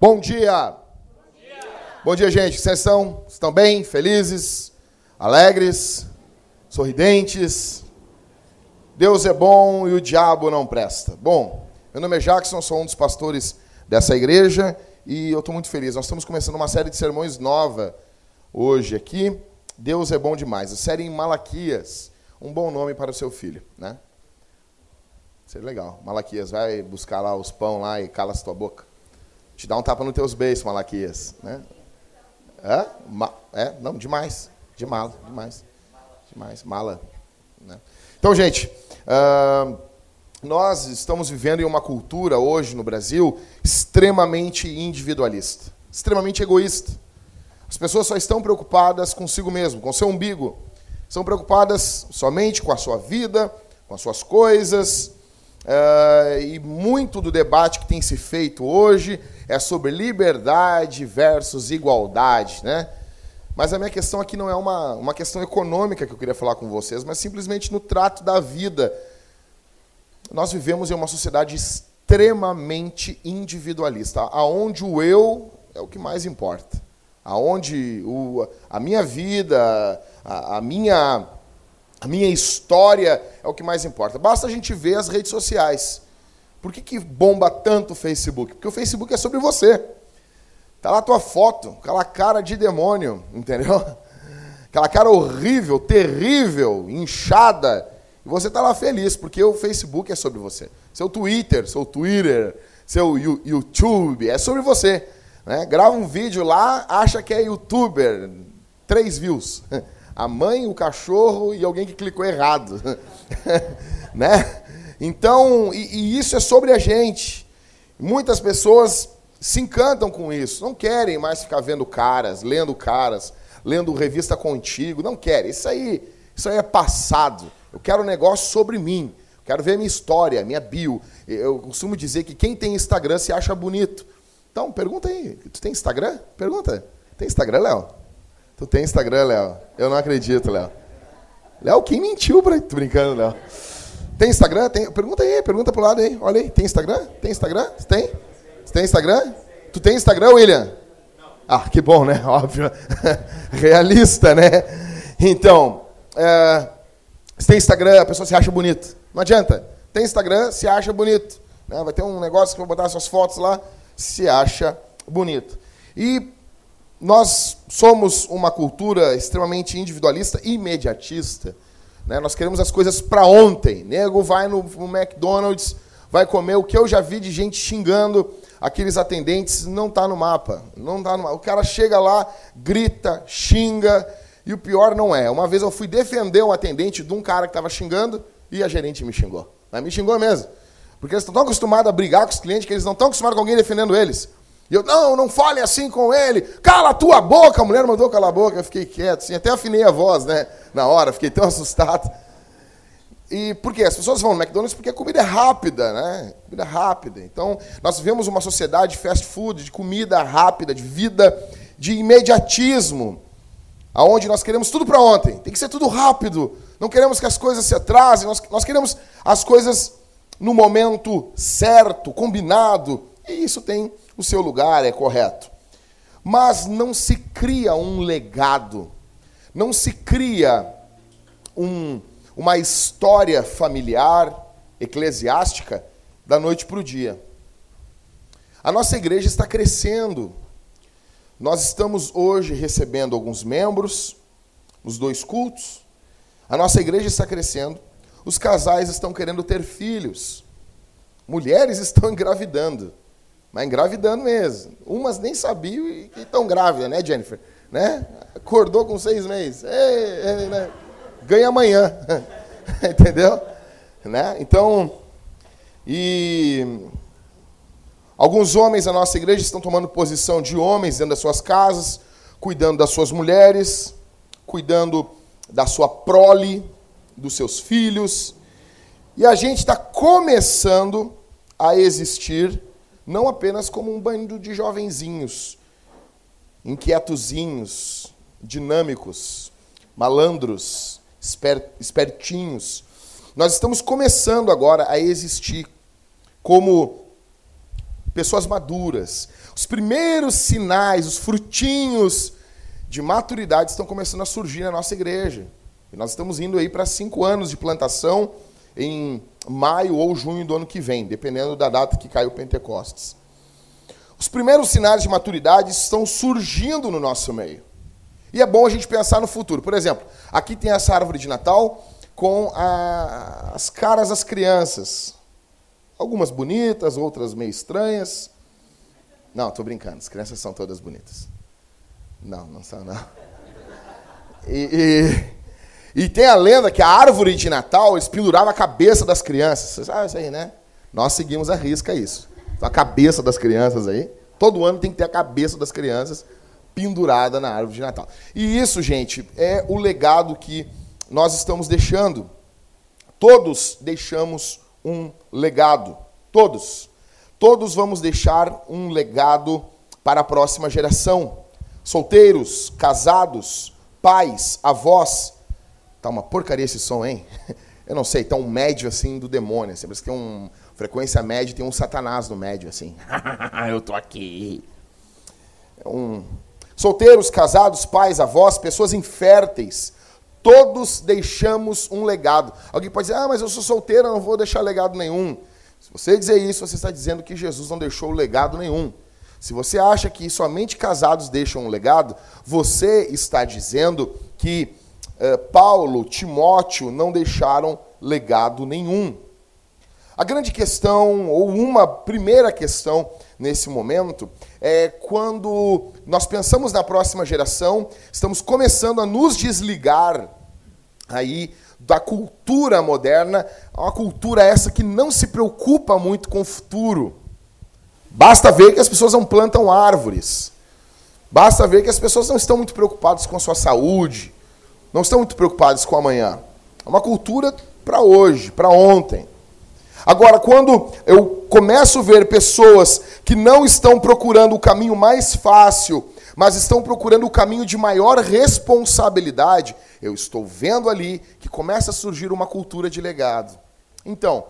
Bom dia. Bom dia, gente. Vocês estão, estão bem? Felizes? Alegres? Sorridentes? Deus é bom e o diabo não presta. Bom, meu nome é Jackson, sou um dos pastores dessa igreja e eu estou muito feliz. Nós estamos começando uma série de sermões nova hoje aqui. Deus é bom demais. A série em Malaquias. Um bom nome para o seu filho, né? Seria legal. Malaquias, vai buscar lá os pão lá e cala a tua boca. Te dá um tapa nos teus beijos, Malaquias, né? É? Ma é? Não, demais. De mala, demais. Demais, mala. Né? Então, gente, uh, nós estamos vivendo em uma cultura hoje no Brasil extremamente individualista, extremamente egoísta. As pessoas só estão preocupadas consigo mesmo, com seu umbigo. São preocupadas somente com a sua vida, com as suas coisas. Uh, e muito do debate que tem se feito hoje é sobre liberdade versus igualdade, né? Mas a minha questão aqui não é uma, uma questão econômica que eu queria falar com vocês, mas simplesmente no trato da vida. Nós vivemos em uma sociedade extremamente individualista, aonde o eu é o que mais importa. Aonde o, a minha vida, a, a minha a minha história é o que mais importa. Basta a gente ver as redes sociais. Por que, que bomba tanto o Facebook? Porque o Facebook é sobre você. Tá lá a tua foto, aquela cara de demônio, entendeu? Aquela cara horrível, terrível, inchada. E você tá lá feliz, porque o Facebook é sobre você. Seu Twitter, seu Twitter, seu YouTube, é sobre você. Né? Grava um vídeo lá, acha que é youtuber. Três views. A mãe, o cachorro e alguém que clicou errado. né? Então, e, e isso é sobre a gente. Muitas pessoas se encantam com isso, não querem mais ficar vendo caras, lendo caras, lendo revista contigo, não querem. Isso aí, isso aí é passado. Eu quero um negócio sobre mim. quero ver minha história, minha bio. Eu costumo dizer que quem tem Instagram se acha bonito. Então, pergunta aí. Tu tem Instagram? Pergunta. Tem Instagram, Léo? Tu tem Instagram, Léo? Eu não acredito, Léo. Léo, quem mentiu pra... Tô brincando, Léo. Tem Instagram? Tem... Pergunta aí, pergunta pro lado aí. Olha aí, tem Instagram? Tem Instagram? Tem? Tem Instagram? Tu tem Instagram, William? Ah, que bom, né? Óbvio. Realista, né? Então, é... você tem Instagram, a pessoa se acha bonito. Não adianta. Tem Instagram, se acha bonito. Né? Vai ter um negócio que eu vou botar suas fotos lá, se acha bonito. E nós somos uma cultura extremamente individualista e imediatista. Né? Nós queremos as coisas para ontem. Nego vai no, McDonald's, vai comer o que eu já vi de gente xingando aqueles atendentes, não está no mapa. Não tá no mapa. O cara chega lá, grita, xinga, e o pior não é. Uma vez eu fui defender um atendente de um cara que estava xingando e a gerente me xingou. Mas me xingou mesmo. Porque eles estão tão acostumados a brigar com os clientes que eles não estão acostumados com alguém defendendo eles. E eu, não, não fale assim com ele. Cala a tua boca. A mulher mandou calar a boca. Eu fiquei quieto, assim, até afinei a voz, né? Na hora, fiquei tão assustado. E por quê? As pessoas vão no McDonald's porque a comida é rápida, né? Comida rápida. Então, nós vivemos uma sociedade de fast food, de comida rápida, de vida de imediatismo, aonde nós queremos tudo para ontem. Tem que ser tudo rápido. Não queremos que as coisas se atrasem, nós, nós queremos as coisas no momento certo, combinado. E isso tem o seu lugar, é correto. Mas não se cria um legado, não se cria um, uma história familiar, eclesiástica, da noite para o dia. A nossa igreja está crescendo. Nós estamos hoje recebendo alguns membros nos dois cultos. A nossa igreja está crescendo. Os casais estão querendo ter filhos. Mulheres estão engravidando. Mas engravidando mesmo. Umas nem sabiam e estão grávidas, né, Jennifer? Né? Acordou com seis meses. Ei, ei, né? Ganha amanhã. Entendeu? Né? Então, e alguns homens da nossa igreja estão tomando posição de homens dentro das suas casas, cuidando das suas mulheres, cuidando da sua prole, dos seus filhos. E a gente está começando a existir não apenas como um bando de jovenzinhos, inquietozinhos, dinâmicos, malandros, esper, espertinhos. Nós estamos começando agora a existir como pessoas maduras. Os primeiros sinais, os frutinhos de maturidade estão começando a surgir na nossa igreja. Nós estamos indo aí para cinco anos de plantação em maio ou junho do ano que vem, dependendo da data que cai o Pentecostes. Os primeiros sinais de maturidade estão surgindo no nosso meio. E é bom a gente pensar no futuro. Por exemplo, aqui tem essa árvore de Natal com a, as caras das crianças. Algumas bonitas, outras meio estranhas. Não, estou brincando, as crianças são todas bonitas. Não, não são, não. E, e, e, tem a lenda que a árvore de Natal eles penduravam a cabeça das crianças. Você sabe isso aí, né? Nós seguimos a risca isso. Então, a cabeça das crianças aí. Todo ano tem que ter a cabeça das crianças pendurada na árvore de Natal. E isso, gente, é o legado que nós estamos deixando. Todos deixamos um legado. Todos. Todos vamos deixar um legado para a próxima geração. Solteiros, casados, pais, avós. Tá uma porcaria esse som, hein? Eu não sei, tá um médio assim do demônio. Assim, parece que tem um frequência média, tem um satanás no médio, assim. Eu tô aqui. É um... Solteiros, casados, pais, avós, pessoas inférteis, todos deixamos um legado. Alguém pode dizer, ah, mas eu sou solteiro, eu não vou deixar legado nenhum. Se você dizer isso, você está dizendo que Jesus não deixou legado nenhum. Se você acha que somente casados deixam um legado, você está dizendo que Paulo, Timóteo não deixaram legado nenhum. A grande questão, ou uma primeira questão nesse momento, é quando nós pensamos na próxima geração, estamos começando a nos desligar aí da cultura moderna, uma cultura essa que não se preocupa muito com o futuro. Basta ver que as pessoas não plantam árvores. Basta ver que as pessoas não estão muito preocupadas com a sua saúde, não estão muito preocupadas com amanhã. É uma cultura para hoje, para ontem. Agora, quando eu começo a ver pessoas que não estão procurando o caminho mais fácil, mas estão procurando o caminho de maior responsabilidade, eu estou vendo ali que começa a surgir uma cultura de legado. Então,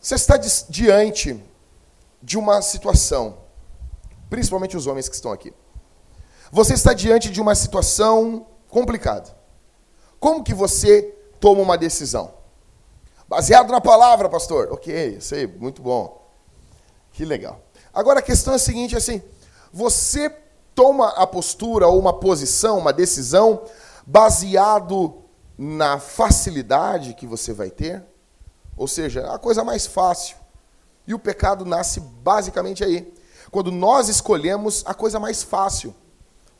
você está diante de uma situação, principalmente os homens que estão aqui. Você está diante de uma situação complicada. Como que você toma uma decisão? Baseado na palavra, pastor. Ok, sei, muito bom. Que legal. Agora a questão é a seguinte, assim, você toma a postura ou uma posição, uma decisão baseado na facilidade que você vai ter, ou seja, a coisa mais fácil. E o pecado nasce basicamente aí, quando nós escolhemos a coisa mais fácil.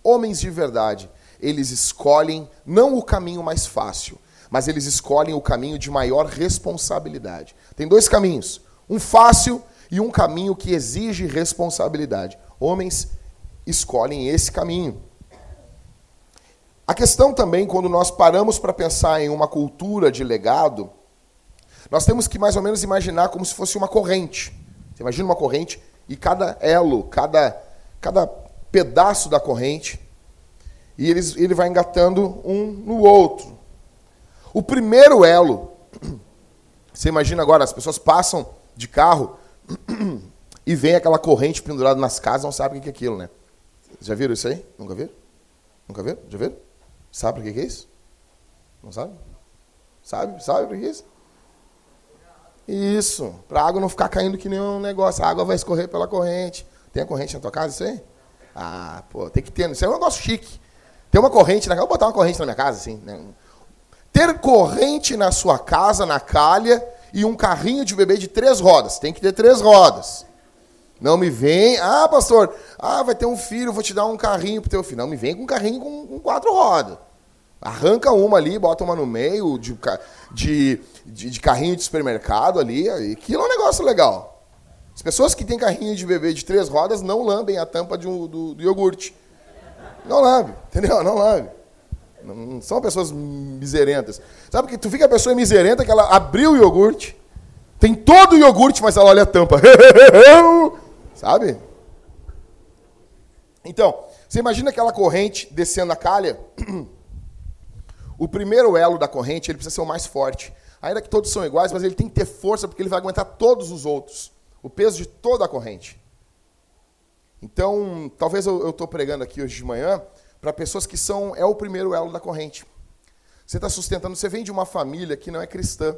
Homens de verdade, eles escolhem não o caminho mais fácil, mas eles escolhem o caminho de maior responsabilidade. Tem dois caminhos: um fácil e um caminho que exige responsabilidade. Homens escolhem esse caminho. A questão também, quando nós paramos para pensar em uma cultura de legado, nós temos que mais ou menos imaginar como se fosse uma corrente. Você imagina uma corrente e cada elo, cada, cada pedaço da corrente, e eles, ele vai engatando um no outro. O primeiro elo, você imagina agora, as pessoas passam de carro e vem aquela corrente pendurada nas casas, não sabem o que é aquilo, né? Já viram isso aí? Nunca viram? Nunca viram? Já viram? Sabe o que é isso? Não sabe? Sabe? Sabe o que é isso? Isso, para a água não ficar caindo que nem um negócio. A água vai escorrer pela corrente. Tem a corrente na tua casa, isso aí? Ah, pô, tem que ter. Isso é um negócio chique. Tem uma corrente na casa. Vou botar uma corrente na minha casa, assim. Né? ter corrente na sua casa, na calha, e um carrinho de bebê de três rodas. Tem que ter três rodas. Não me vem, ah, pastor, ah, vai ter um filho, vou te dar um carrinho pro teu filho. Não me vem com um carrinho com, com quatro rodas. Arranca uma ali, bota uma no meio de, de, de, de carrinho de supermercado ali. Aquilo é um negócio legal. As pessoas que têm carrinho de bebê de três rodas não lambem a tampa de um, do, do iogurte. Não lambe, entendeu? Não lambe. Não são pessoas miserentas. Sabe que tu fica a pessoa miserenta que ela abriu o iogurte, tem todo o iogurte, mas ela olha a tampa. Sabe? Então, você imagina aquela corrente descendo a calha? o primeiro elo da corrente ele precisa ser o mais forte. Ainda que todos são iguais, mas ele tem que ter força porque ele vai aguentar todos os outros. O peso de toda a corrente. Então, talvez eu estou pregando aqui hoje de manhã para pessoas que são é o primeiro elo da corrente. Você está sustentando, você vem de uma família que não é cristã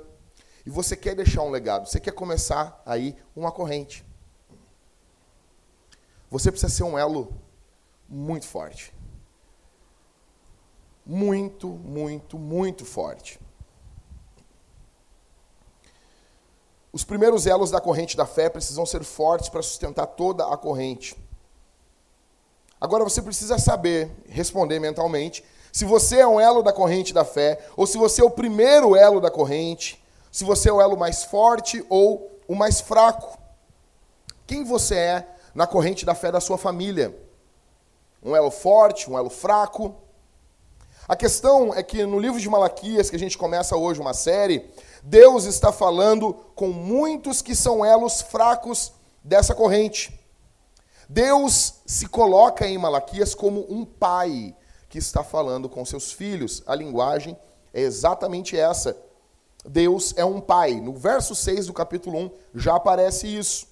e você quer deixar um legado, você quer começar aí uma corrente. Você precisa ser um elo muito forte. Muito, muito, muito forte. Os primeiros elos da corrente da fé precisam ser fortes para sustentar toda a corrente. Agora você precisa saber responder mentalmente se você é um elo da corrente da fé, ou se você é o primeiro elo da corrente, se você é o elo mais forte ou o mais fraco. Quem você é na corrente da fé da sua família? Um elo forte, um elo fraco? A questão é que no livro de Malaquias, que a gente começa hoje uma série, Deus está falando com muitos que são elos fracos dessa corrente. Deus se coloca em Malaquias como um pai que está falando com seus filhos. A linguagem é exatamente essa. Deus é um pai. No verso 6 do capítulo 1 já aparece isso.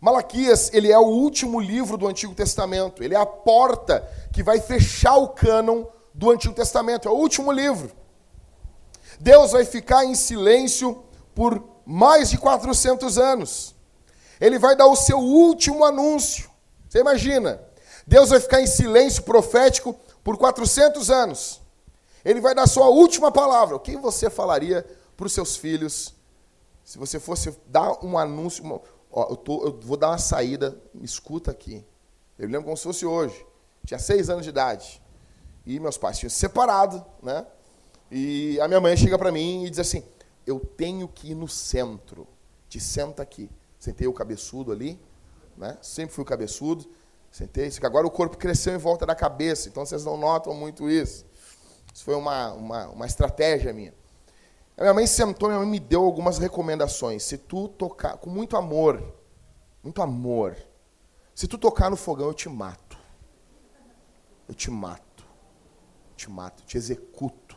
Malaquias, ele é o último livro do Antigo Testamento. Ele é a porta que vai fechar o cânon do Antigo Testamento. É o último livro. Deus vai ficar em silêncio por mais de 400 anos ele vai dar o seu último anúncio. Você imagina? Deus vai ficar em silêncio profético por 400 anos. Ele vai dar sua última palavra. O que você falaria para os seus filhos se você fosse dar um anúncio? Uma, ó, eu, tô, eu, vou dar uma saída, me escuta aqui. Eu lembro como se fosse hoje. Tinha seis anos de idade. E meus pais tinham se separado, né? E a minha mãe chega para mim e diz assim: Eu tenho que ir no centro. Te senta aqui. Sentei o cabeçudo ali, né? Sempre fui o cabeçudo. Sentei, agora o corpo cresceu em volta da cabeça, então vocês não notam muito isso. Isso foi uma, uma, uma estratégia minha. A minha mãe sentou, minha mãe me deu algumas recomendações. Se tu tocar, com muito amor, muito amor, se tu tocar no fogão, eu te mato. Eu te mato. Eu te mato, eu te executo.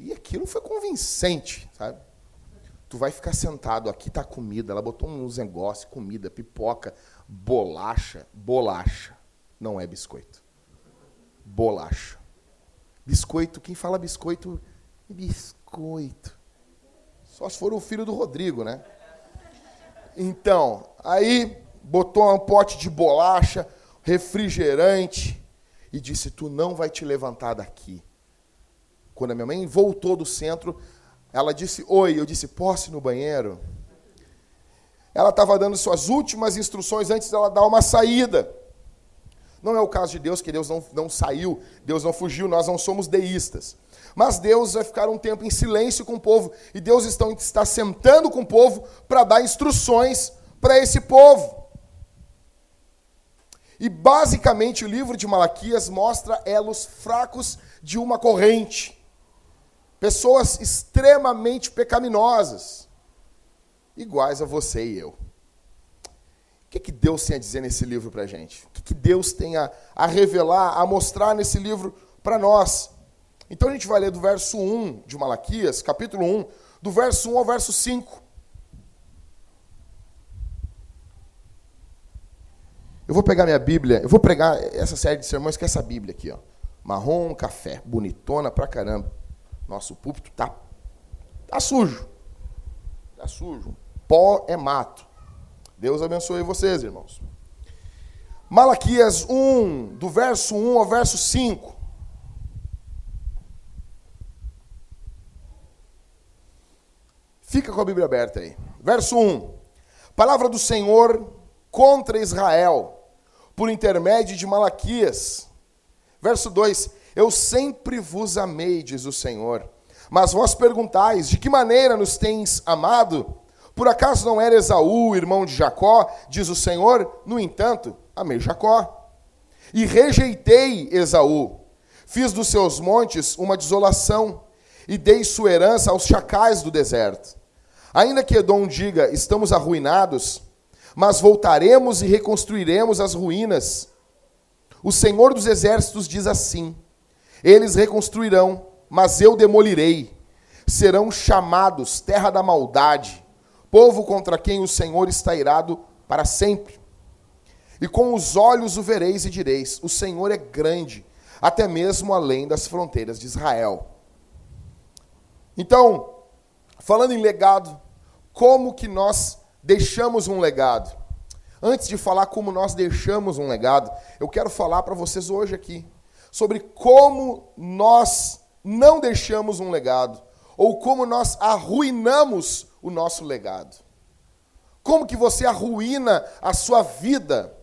E aquilo foi convincente, sabe? Tu vai ficar sentado, aqui tá comida. Ela botou uns negócios, comida, pipoca, bolacha. Bolacha. Não é biscoito. Bolacha. Biscoito, quem fala biscoito, biscoito. Só se for o filho do Rodrigo, né? Então, aí botou um pote de bolacha, refrigerante e disse: Tu não vai te levantar daqui. Quando a minha mãe voltou do centro, ela disse oi, eu disse posso ir no banheiro? Ela estava dando suas últimas instruções antes dela dar uma saída. Não é o caso de Deus, que Deus não, não saiu, Deus não fugiu, nós não somos deístas. Mas Deus vai ficar um tempo em silêncio com o povo, e Deus está, está sentando com o povo para dar instruções para esse povo. E basicamente o livro de Malaquias mostra elos fracos de uma corrente. Pessoas extremamente pecaminosas, iguais a você e eu. O que, que Deus tem a dizer nesse livro para a gente? O que, que Deus tem a, a revelar, a mostrar nesse livro para nós? Então a gente vai ler do verso 1 de Malaquias, capítulo 1, do verso 1 ao verso 5. Eu vou pegar minha Bíblia, eu vou pregar essa série de sermões com essa Bíblia aqui, ó. Marrom, café, bonitona pra caramba. Nosso púlpito tá, tá sujo. Tá sujo. Pó é mato. Deus abençoe vocês, irmãos. Malaquias 1, do verso 1 ao verso 5. Fica com a Bíblia aberta aí. Verso 1. Palavra do Senhor contra Israel, por intermédio de Malaquias. Verso 2: eu sempre vos amei, diz o Senhor. Mas vós perguntais: de que maneira nos tens amado? Por acaso não era Esaú, irmão de Jacó? Diz o Senhor. No entanto, amei Jacó. E rejeitei Esaú. Fiz dos seus montes uma desolação e dei sua herança aos chacais do deserto. Ainda que Edom diga: estamos arruinados, mas voltaremos e reconstruiremos as ruínas. O Senhor dos exércitos diz assim: Eles reconstruirão, mas eu demolirei. Serão chamados terra da maldade, povo contra quem o Senhor está irado para sempre. E com os olhos o vereis e direis: O Senhor é grande, até mesmo além das fronteiras de Israel. Então, falando em legado, como que nós deixamos um legado? Antes de falar como nós deixamos um legado, eu quero falar para vocês hoje aqui sobre como nós não deixamos um legado ou como nós arruinamos o nosso legado. Como que você arruína a sua vida?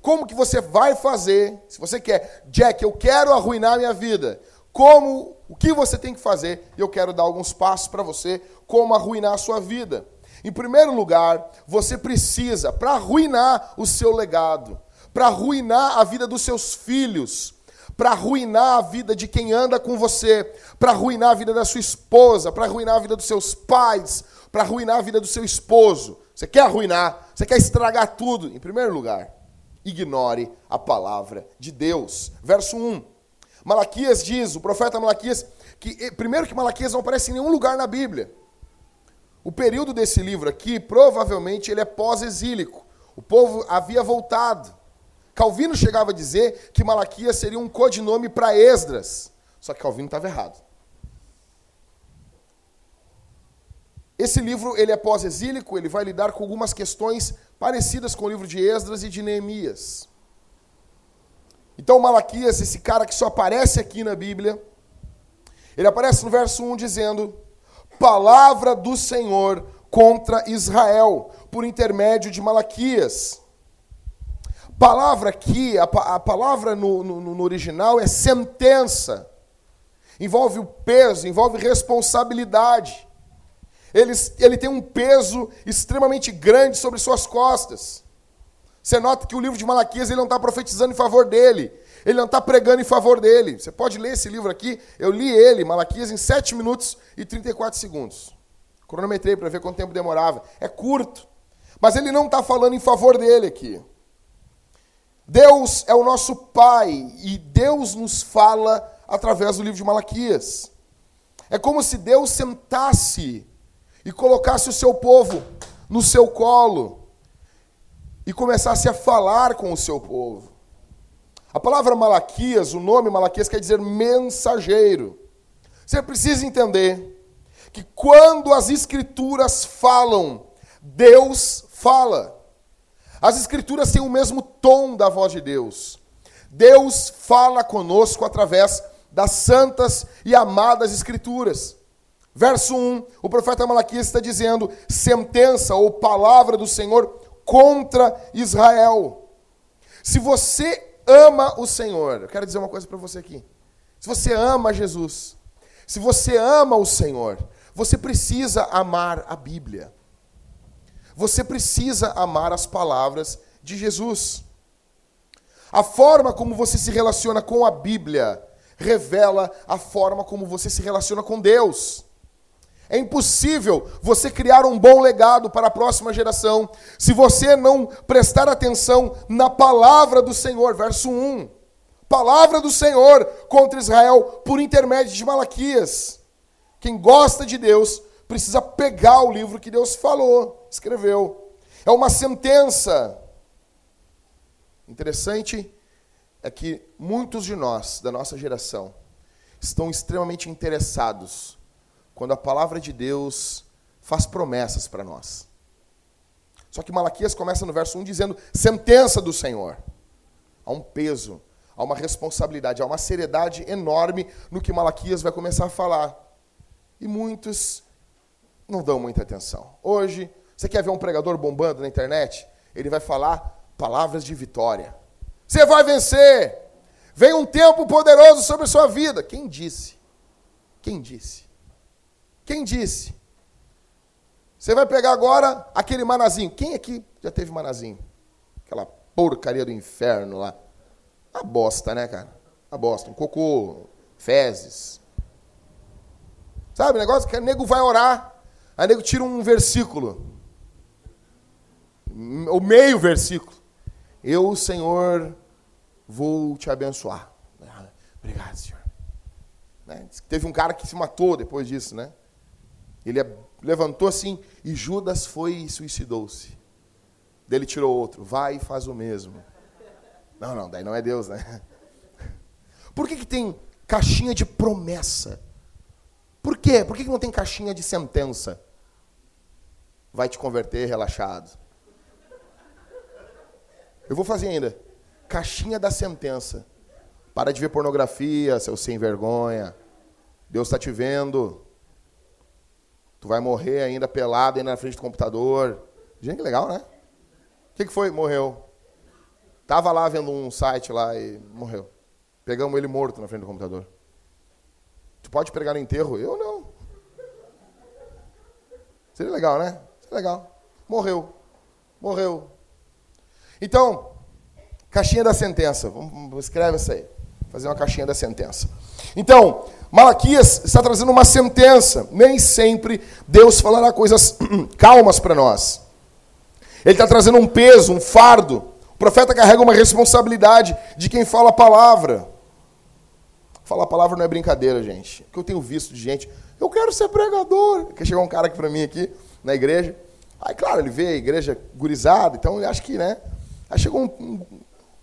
Como que você vai fazer? Se você quer, Jack, eu quero arruinar a minha vida. Como, o que você tem que fazer? Eu quero dar alguns passos para você como arruinar a sua vida. Em primeiro lugar, você precisa, para arruinar o seu legado, para arruinar a vida dos seus filhos, para arruinar a vida de quem anda com você, para arruinar a vida da sua esposa, para arruinar a vida dos seus pais, para arruinar a vida do seu esposo. Você quer arruinar, você quer estragar tudo. Em primeiro lugar, ignore a palavra de Deus. Verso 1. Malaquias diz, o profeta Malaquias, que primeiro que Malaquias não aparece em nenhum lugar na Bíblia. O período desse livro aqui, provavelmente, ele é pós-exílico. O povo havia voltado. Calvino chegava a dizer que Malaquias seria um codinome para Esdras. Só que Calvino estava errado. Esse livro ele é pós-exílico, ele vai lidar com algumas questões parecidas com o livro de Esdras e de Neemias. Então Malaquias, esse cara que só aparece aqui na Bíblia, ele aparece no verso 1 dizendo: palavra do Senhor contra Israel, por intermédio de Malaquias. Palavra aqui, a, a palavra no, no, no original é sentença. Envolve o peso, envolve responsabilidade. Ele, ele tem um peso extremamente grande sobre suas costas. Você nota que o livro de Malaquias ele não está profetizando em favor dele. Ele não está pregando em favor dele. Você pode ler esse livro aqui. Eu li ele, Malaquias, em 7 minutos e 34 segundos. Cronometrei para ver quanto tempo demorava. É curto. Mas ele não está falando em favor dele aqui. Deus é o nosso Pai e Deus nos fala através do livro de Malaquias. É como se Deus sentasse e colocasse o seu povo no seu colo e começasse a falar com o seu povo. A palavra Malaquias, o nome Malaquias quer dizer mensageiro. Você precisa entender que quando as escrituras falam, Deus fala. As escrituras têm o mesmo tom da voz de Deus. Deus fala conosco através das santas e amadas escrituras. Verso 1, o profeta Malaquias está dizendo sentença ou palavra do Senhor contra Israel. Se você ama o Senhor, eu quero dizer uma coisa para você aqui. Se você ama Jesus, se você ama o Senhor, você precisa amar a Bíblia. Você precisa amar as palavras de Jesus. A forma como você se relaciona com a Bíblia revela a forma como você se relaciona com Deus. É impossível você criar um bom legado para a próxima geração se você não prestar atenção na palavra do Senhor. Verso 1. Palavra do Senhor contra Israel por intermédio de Malaquias. Quem gosta de Deus precisa pegar o livro que Deus falou, escreveu. É uma sentença. Interessante é que muitos de nós, da nossa geração, estão extremamente interessados quando a palavra de Deus faz promessas para nós. Só que Malaquias começa no verso 1 dizendo: sentença do Senhor. Há um peso, há uma responsabilidade, há uma seriedade enorme no que Malaquias vai começar a falar. E muitos não dão muita atenção. Hoje, você quer ver um pregador bombando na internet? Ele vai falar palavras de vitória. Você vai vencer! Vem um tempo poderoso sobre a sua vida. Quem disse? Quem disse? Quem disse? Você vai pegar agora aquele manazinho. Quem aqui já teve manazinho? Aquela porcaria do inferno lá. A bosta, né, cara? A bosta. Um cocô, fezes. Sabe o negócio? Que o nego vai orar. Aí o nego tira um versículo. O meio versículo. Eu, Senhor, vou te abençoar. Obrigado, Senhor. Né? Teve um cara que se matou depois disso, né? Ele levantou assim e Judas foi e suicidou-se. Dele tirou outro, vai e faz o mesmo. Não, não, daí não é Deus, né? Por que, que tem caixinha de promessa? Por quê? Por que, que não tem caixinha de sentença? Vai te converter relaxado. Eu vou fazer ainda. Caixinha da sentença. Para de ver pornografia, seu sem vergonha. Deus está te vendo. Tu vai morrer ainda pelado ainda na frente do computador. Gente, que legal, né? O que, que foi? Morreu. Tava lá vendo um site lá e morreu. Pegamos ele morto na frente do computador. Tu pode pregar no enterro? Eu não. Seria legal, né? Seria legal. Morreu. Morreu. Então, caixinha da sentença. Vamos, escreve isso aí. Fazer uma caixinha da sentença. Então, Malaquias está trazendo uma sentença. Nem sempre Deus falará coisas calmas para nós. Ele está trazendo um peso, um fardo. O profeta carrega uma responsabilidade de quem fala a palavra. Falar a palavra não é brincadeira, gente. O que eu tenho visto de gente, eu quero ser pregador. Que chegou um cara aqui para mim aqui na igreja. Aí, claro, ele vê a igreja gurizada, então ele acha que, né? Aí chegou um. um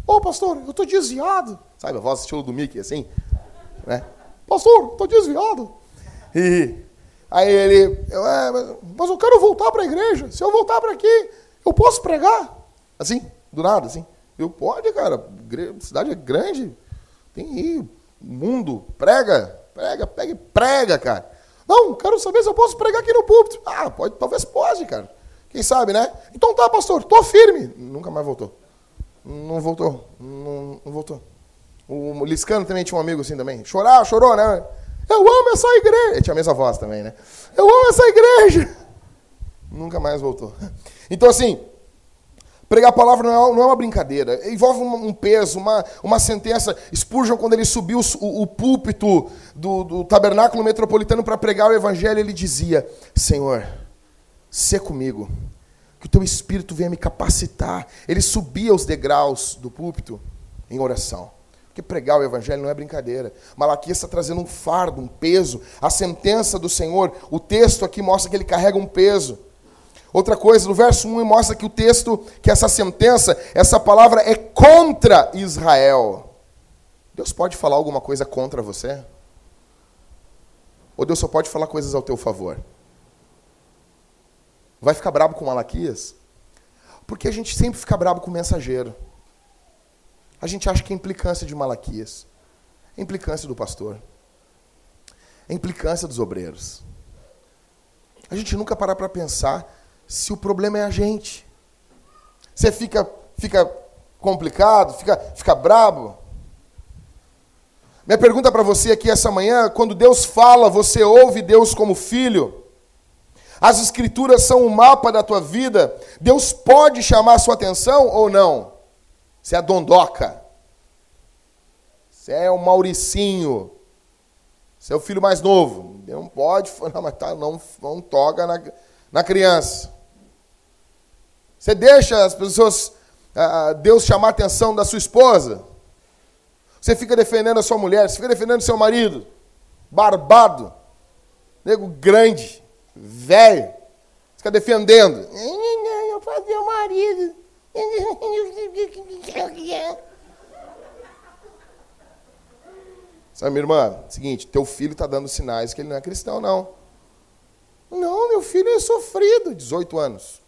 Ô, oh, pastor, eu estou desviado. Sabe a voz estilo do Mickey, assim? Né? Pastor, estou desviado. E aí ele, eu, é, mas eu quero voltar para a igreja. Se eu voltar para aqui, eu posso pregar? Assim, do nada, assim. Eu, pode, cara. A cidade é grande. Tem aí, mundo. Prega, prega, pega e prega, cara. Não, quero saber se eu posso pregar aqui no púlpito. Ah, pode, talvez pode, cara. Quem sabe, né? Então tá, pastor, tô firme. Nunca mais voltou. Não voltou. Não, não voltou. O Liscano também tinha um amigo assim também. Chorar, chorou, né? Eu amo essa igreja. Ele tinha a mesma voz também, né? Eu amo essa igreja. Nunca mais voltou. Então, assim, pregar a palavra não é, não é uma brincadeira. Envolve um, um, peso, uma, uma sentença. Spurgeon, quando ele subiu o, o púlpito do, do tabernáculo metropolitano para pregar o evangelho, ele dizia: Senhor, sê comigo, que o teu espírito venha me capacitar. Ele subia os degraus do púlpito em oração. Porque pregar o evangelho não é brincadeira. Malaquias está trazendo um fardo, um peso. A sentença do Senhor, o texto aqui mostra que ele carrega um peso. Outra coisa, no verso 1 mostra que o texto, que essa sentença, essa palavra é contra Israel. Deus pode falar alguma coisa contra você? Ou Deus só pode falar coisas ao teu favor? Vai ficar bravo com Malaquias? Porque a gente sempre fica bravo com o mensageiro. A gente acha que é implicância de Malaquias. É implicância do pastor. É implicância dos obreiros. A gente nunca para para pensar se o problema é a gente. Você fica, fica complicado, fica, fica brabo. Minha pergunta para você aqui essa manhã, quando Deus fala, você ouve Deus como filho? As escrituras são o mapa da tua vida? Deus pode chamar a sua atenção ou não? Você é dondoca. Você é o Mauricinho. Você é o filho mais novo. Não pode, não, mas tá, não, não toca na, na criança. Você deixa as pessoas, Deus chamar a atenção da sua esposa. Você fica defendendo a sua mulher, você fica defendendo seu marido. Barbado. Nego grande, velho. Fica defendendo. Eu fazer o marido. Sabe, minha irmã, seguinte, teu filho está dando sinais que ele não é cristão, não. Não, meu filho é sofrido, 18 anos.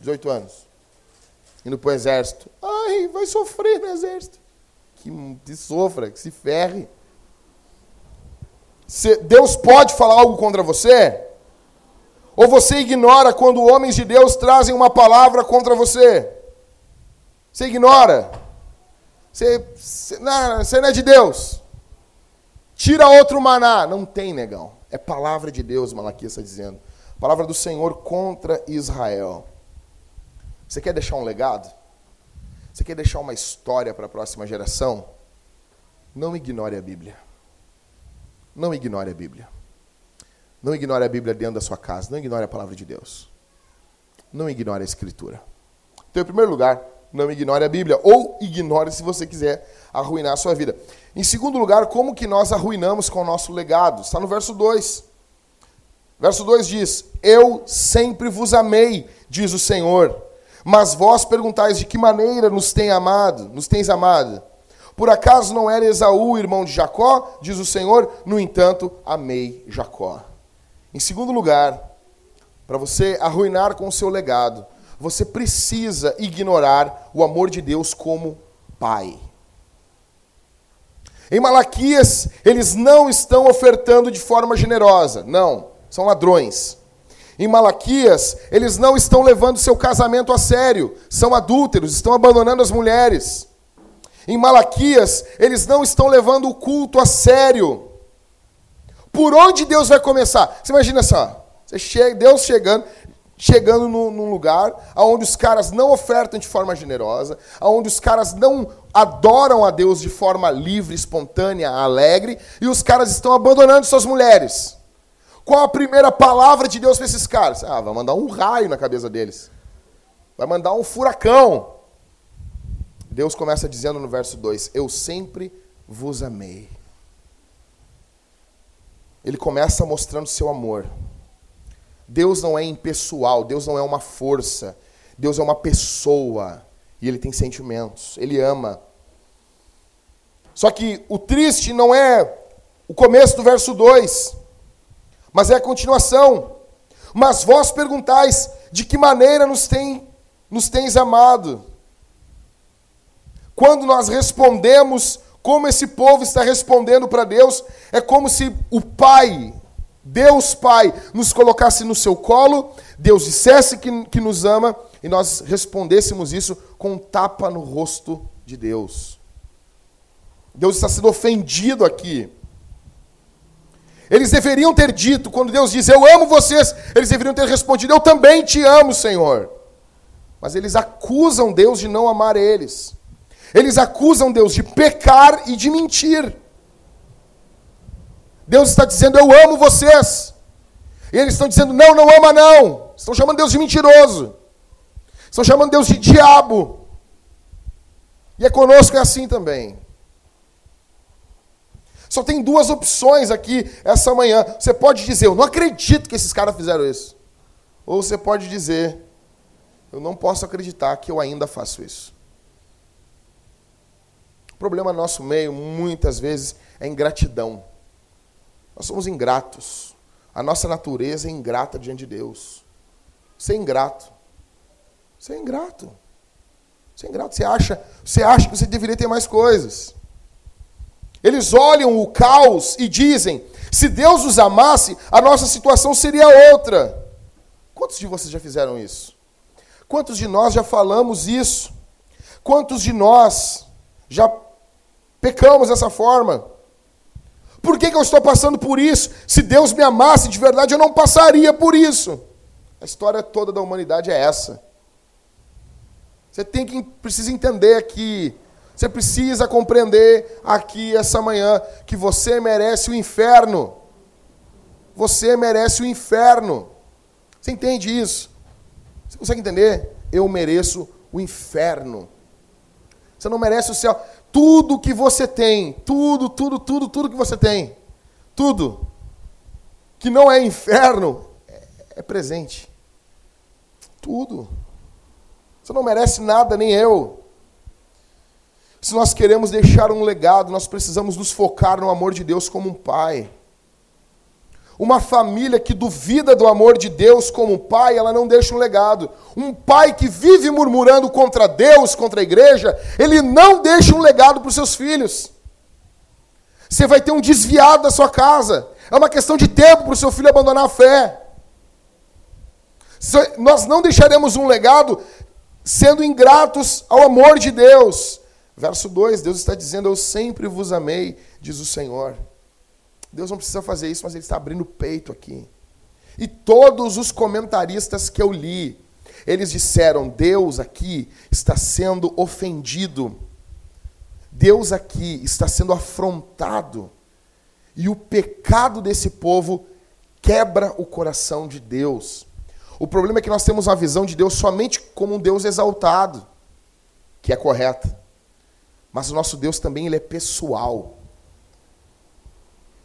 18 anos. Indo para o exército. Ai, vai sofrer no exército. Que se sofra, que se ferre. Deus pode falar algo contra você? Ou você ignora quando homens de Deus trazem uma palavra contra você? Você ignora? Você, você, não, você não é de Deus. Tira outro maná. Não tem, negão. É palavra de Deus, Malaquias está dizendo. Palavra do Senhor contra Israel. Você quer deixar um legado? Você quer deixar uma história para a próxima geração? Não ignore a Bíblia. Não ignore a Bíblia. Não ignore a Bíblia dentro da sua casa. Não ignore a palavra de Deus. Não ignore a Escritura. Então, em primeiro lugar, não ignore a Bíblia. Ou ignore se você quiser arruinar a sua vida. Em segundo lugar, como que nós arruinamos com o nosso legado? Está no verso 2. Verso 2 diz: Eu sempre vos amei, diz o Senhor. Mas vós perguntais de que maneira nos tem amado, nos tens amado. Por acaso não era Esaú, irmão de Jacó? Diz o Senhor, no entanto, amei Jacó. Em segundo lugar, para você arruinar com o seu legado, você precisa ignorar o amor de Deus como pai. Em Malaquias, eles não estão ofertando de forma generosa, não, são ladrões. Em Malaquias, eles não estão levando seu casamento a sério, são adúlteros, estão abandonando as mulheres. Em Malaquias, eles não estão levando o culto a sério. Por onde Deus vai começar? Você imagina só, você chega, Deus chegando, chegando num, num lugar onde os caras não ofertam de forma generosa, onde os caras não adoram a Deus de forma livre, espontânea, alegre, e os caras estão abandonando suas mulheres. Qual a primeira palavra de Deus para esses caras? Ah, vai mandar um raio na cabeça deles. Vai mandar um furacão. Deus começa dizendo no verso 2: Eu sempre vos amei. Ele começa mostrando seu amor. Deus não é impessoal, Deus não é uma força, Deus é uma pessoa e ele tem sentimentos, ele ama. Só que o triste não é o começo do verso 2, mas é a continuação. Mas vós perguntais: de que maneira nos, tem, nos tens amado? Quando nós respondemos como esse povo está respondendo para Deus, é como se o Pai Deus Pai nos colocasse no seu colo, Deus dissesse que, que nos ama e nós respondêssemos isso com um tapa no rosto de Deus. Deus está sendo ofendido aqui. Eles deveriam ter dito, quando Deus diz, Eu amo vocês, eles deveriam ter respondido, Eu também te amo, Senhor. Mas eles acusam Deus de não amar eles. Eles acusam Deus de pecar e de mentir. Deus está dizendo: Eu amo vocês. E eles estão dizendo: Não, não ama, não. Estão chamando Deus de mentiroso. Estão chamando Deus de diabo. E é conosco é assim também. Só tem duas opções aqui essa manhã. Você pode dizer: Eu não acredito que esses caras fizeram isso. Ou você pode dizer: Eu não posso acreditar que eu ainda faço isso. Problema no nosso meio, muitas vezes, é ingratidão. Nós somos ingratos. A nossa natureza é ingrata diante de Deus. Você é ingrato. Você é ingrato. Você é ingrato. Você acha, você acha que você deveria ter mais coisas. Eles olham o caos e dizem: se Deus os amasse, a nossa situação seria outra. Quantos de vocês já fizeram isso? Quantos de nós já falamos isso? Quantos de nós já pecamos dessa forma? Por que, que eu estou passando por isso? Se Deus me amasse de verdade, eu não passaria por isso. A história toda da humanidade é essa. Você tem que precisa entender aqui, você precisa compreender aqui essa manhã que você merece o inferno. Você merece o inferno. Você entende isso? Você consegue entender? Eu mereço o inferno. Você não merece o céu. Tudo que você tem, tudo, tudo, tudo, tudo que você tem, tudo que não é inferno, é, é presente. Tudo. Você não merece nada, nem eu. Se nós queremos deixar um legado, nós precisamos nos focar no amor de Deus como um pai. Uma família que duvida do amor de Deus como pai, ela não deixa um legado. Um pai que vive murmurando contra Deus, contra a igreja, ele não deixa um legado para os seus filhos. Você vai ter um desviado da sua casa. É uma questão de tempo para o seu filho abandonar a fé. Nós não deixaremos um legado sendo ingratos ao amor de Deus. Verso 2, Deus está dizendo: Eu sempre vos amei, diz o Senhor. Deus não precisa fazer isso, mas Ele está abrindo o peito aqui. E todos os comentaristas que eu li, eles disseram: Deus aqui está sendo ofendido. Deus aqui está sendo afrontado. E o pecado desse povo quebra o coração de Deus. O problema é que nós temos uma visão de Deus somente como um Deus exaltado. que é correta. Mas o nosso Deus também ele é pessoal.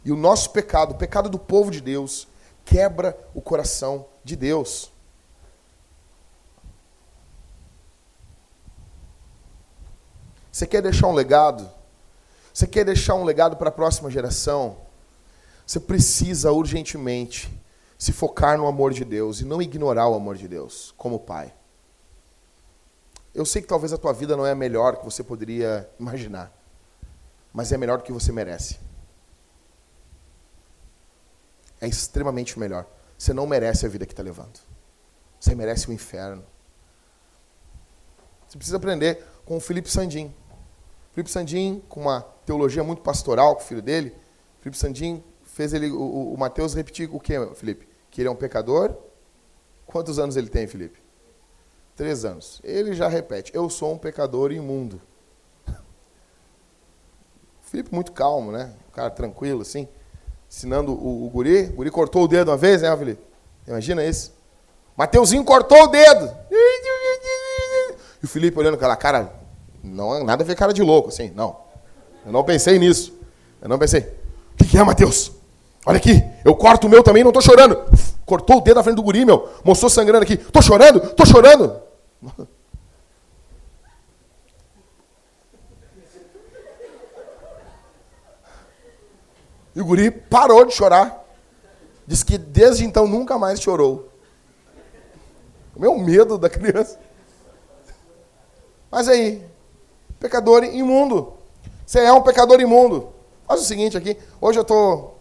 E o nosso pecado, o pecado do povo de Deus, quebra o coração de Deus. Você quer deixar um legado? Você quer deixar um legado para a próxima geração? Você precisa urgentemente se focar no amor de Deus e não ignorar o amor de Deus como pai. Eu sei que talvez a tua vida não é a melhor que você poderia imaginar, mas é melhor do que você merece. É extremamente melhor. Você não merece a vida que está levando. Você merece o inferno. Você precisa aprender com o Felipe Sandim. Felipe Sandim, com uma teologia muito pastoral com o filho dele, Felipe Sandim fez ele, o, o Mateus repetir o que, Felipe? Que ele é um pecador. Quantos anos ele tem, Felipe? Três anos. Ele já repete: Eu sou um pecador imundo. Felipe muito calmo, né? Um cara tranquilo, assim. Ensinando o, o guri. O guri cortou o dedo uma vez, né, Felipe? Imagina isso. Mateuzinho cortou o dedo. E o Felipe olhando aquela cara, não nada a ver cara de louco, assim, não. Eu não pensei nisso. Eu não pensei. O que, que é, Mateus? Olha aqui, eu corto o meu também, não estou chorando. Cortou o dedo na frente do guri, meu. Mostrou sangrando aqui. Estou chorando? Estou chorando. E o guri parou de chorar. Diz que desde então nunca mais chorou. O meu medo da criança. Mas aí, pecador imundo. Você é um pecador imundo. Faz o seguinte aqui. Hoje eu estou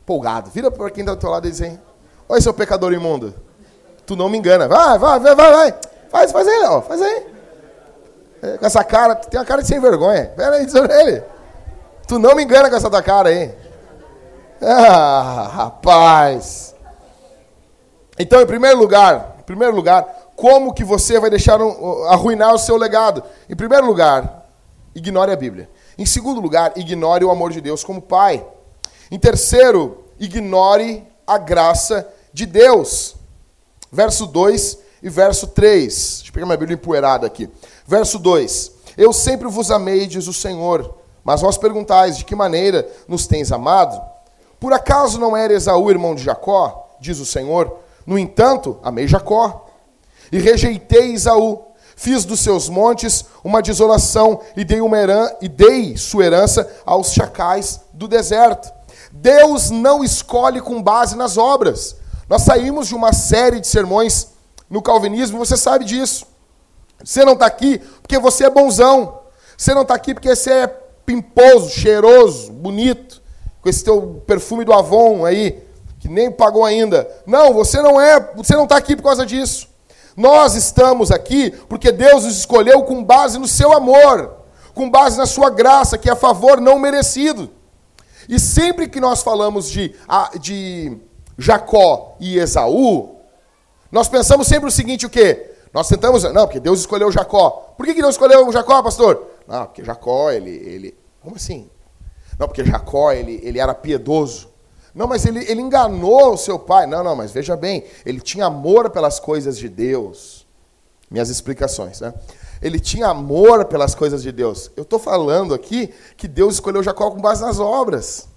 empolgado. Vira para quem está do teu lado e diz assim: Oi, seu pecador imundo. Tu não me engana. Vai, vai, vai, vai, vai. Faz, faz aí, ó. Faz aí. É, com essa cara, tu tem uma cara de sem vergonha. Pera aí, diz ele. Tu não me engana com essa tua cara aí. Ah, rapaz. Então, em primeiro lugar, em primeiro lugar, como que você vai deixar um, arruinar o seu legado? Em primeiro lugar, ignore a Bíblia. Em segundo lugar, ignore o amor de Deus como pai. Em terceiro, ignore a graça de Deus. Verso 2 e verso 3. Deixa eu pegar minha Bíblia empoeirada aqui. Verso 2: Eu sempre vos amei, diz o Senhor, mas vós perguntais: de que maneira nos tens amado? Por acaso não era Esaú irmão de Jacó? Diz o Senhor. No entanto, amei Jacó e rejeitei Esaú. Fiz dos seus montes uma desolação e dei, uma heran e dei sua herança aos chacais do deserto. Deus não escolhe com base nas obras. Nós saímos de uma série de sermões no calvinismo, você sabe disso. Você não está aqui porque você é bonzão. Você não está aqui porque você é pimposo, cheiroso, bonito, com esse teu perfume do Avon aí, que nem pagou ainda. Não, você não é, você não está aqui por causa disso. Nós estamos aqui porque Deus nos escolheu com base no seu amor, com base na sua graça, que é a favor não merecido. E sempre que nós falamos de, de Jacó e Esaú, nós pensamos sempre o seguinte, o quê? Nós tentamos, não, porque Deus escolheu Jacó. Por que, que Deus escolheu Jacó, pastor? Não, porque Jacó, ele, ele... Como assim? Não, porque Jacó, ele, ele era piedoso. Não, mas ele, ele enganou o seu pai. Não, não, mas veja bem, ele tinha amor pelas coisas de Deus. Minhas explicações, né? Ele tinha amor pelas coisas de Deus. Eu estou falando aqui que Deus escolheu Jacó com base nas obras.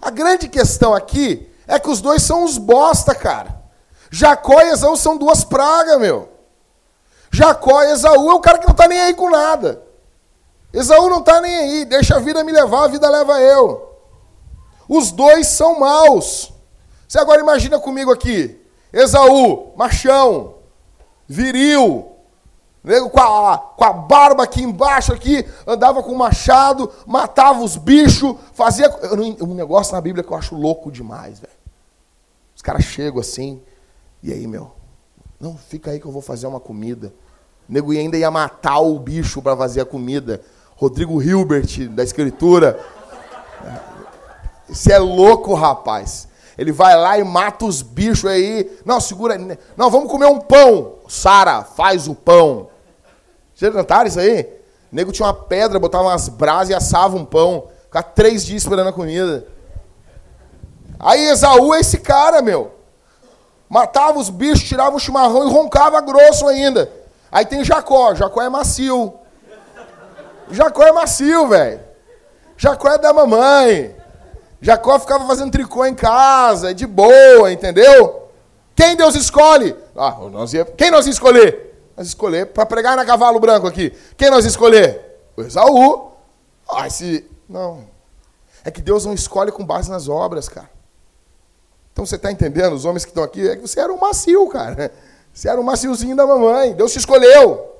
A grande questão aqui é que os dois são uns bosta, cara. Jacó e Esaú são duas pragas, meu. Jacó e Esaú é o cara que não está nem aí com nada. Esaú não está nem aí, deixa a vida me levar, a vida leva eu. Os dois são maus. Você agora imagina comigo aqui. Esaú, machão, viril, nego com a, com a barba aqui embaixo aqui, andava com machado, matava os bichos, fazia um negócio na Bíblia que eu acho louco demais, velho. Os caras chegam assim, e aí, meu? Não, fica aí que eu vou fazer uma comida. O nego ainda ia matar o bicho para fazer a comida. Rodrigo Hilbert, da escritura. Você é louco, rapaz. Ele vai lá e mata os bichos aí. Não, segura. Não, vamos comer um pão. Sara, faz o pão. Já notaram isso aí? O nego tinha uma pedra, botava umas brasas e assava um pão. Ficava três dias esperando a comida. Aí Esaú é esse cara, meu. Matava os bichos, tirava o chimarrão e roncava grosso ainda. Aí tem Jacó. Jacó é macio. Jacó é macio, velho. Jacó é da mamãe. Jacó ficava fazendo tricô em casa, de boa, entendeu? Quem Deus escolhe? Ah, nós ia... Quem nós ia escolher? Nós escolher para pregar na cavalo branco aqui. Quem nós ia escolher? O Esaú. Ah, esse... Não. É que Deus não escolhe com base nas obras, cara. Então você está entendendo? Os homens que estão aqui, é que você era um macio, cara. Você era um maciozinho da mamãe. Deus te escolheu.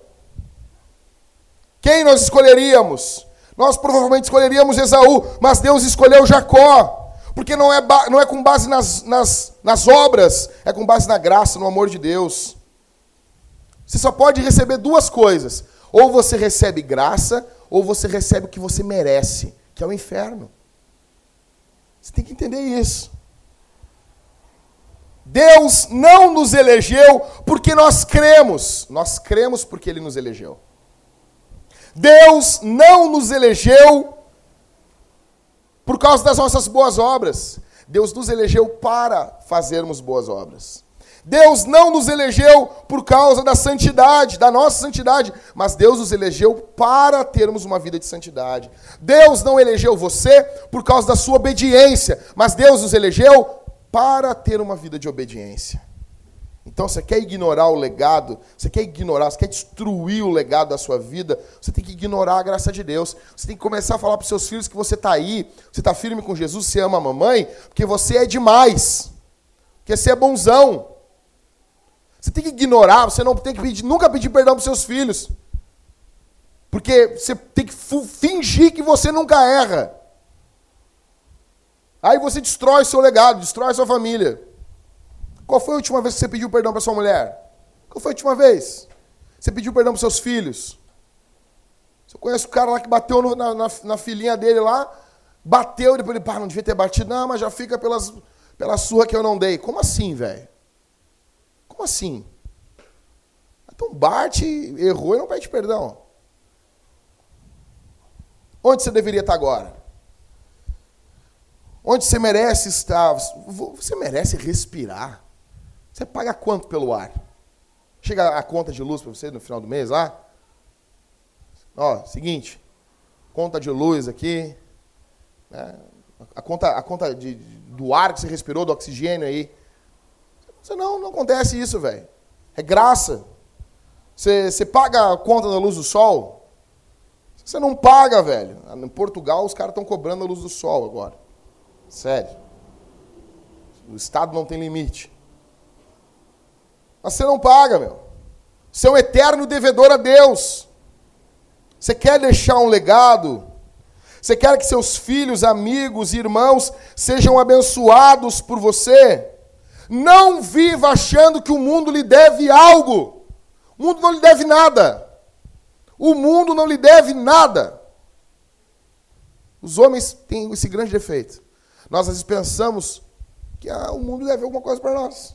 Quem nós escolheríamos? Nós provavelmente escolheríamos Esaú, mas Deus escolheu Jacó. Porque não é, não é com base nas, nas, nas obras, é com base na graça, no amor de Deus. Você só pode receber duas coisas. Ou você recebe graça, ou você recebe o que você merece, que é o inferno. Você tem que entender isso. Deus não nos elegeu porque nós cremos, nós cremos porque Ele nos elegeu. Deus não nos elegeu por causa das nossas boas obras. Deus nos elegeu para fazermos boas obras. Deus não nos elegeu por causa da santidade, da nossa santidade, mas Deus nos elegeu para termos uma vida de santidade. Deus não elegeu você por causa da sua obediência, mas Deus nos elegeu para ter uma vida de obediência. Então, você quer ignorar o legado, você quer ignorar, você quer destruir o legado da sua vida, você tem que ignorar a graça de Deus. Você tem que começar a falar para os seus filhos que você está aí, você está firme com Jesus, você ama a mamãe, porque você é demais, porque você é bonzão. Você tem que ignorar, você não tem que pedir, nunca pedir perdão para os seus filhos. Porque você tem que fingir que você nunca erra. Aí você destrói seu legado, destrói sua família. Qual foi a última vez que você pediu perdão para sua mulher? Qual foi a última vez? Você pediu perdão para seus filhos? Você conhece o cara lá que bateu no, na, na, na, filhinha dele lá, bateu, depois ele, pá, não devia ter batido, não, mas já fica pelas, pela surra que eu não dei. Como assim, velho? Como assim? Então bate, errou e não pede perdão. Onde você deveria estar agora? Onde você merece estar? Você merece respirar. Você paga quanto pelo ar? Chega a conta de luz para você no final do mês lá? Ó, seguinte, conta de luz aqui, né? a conta, a conta de, do ar que você respirou, do oxigênio aí. Você não, não acontece isso, velho. É graça. Você, você paga a conta da luz do sol? Você não paga, velho. Em Portugal, os caras estão cobrando a luz do sol agora. Sério. O Estado não tem limite. Mas você não paga, meu. Você é um eterno devedor a Deus. Você quer deixar um legado? Você quer que seus filhos, amigos, irmãos sejam abençoados por você? Não viva achando que o mundo lhe deve algo. O mundo não lhe deve nada. O mundo não lhe deve nada. Os homens têm esse grande defeito. Nós às vezes pensamos que ah, o mundo deve alguma coisa para nós.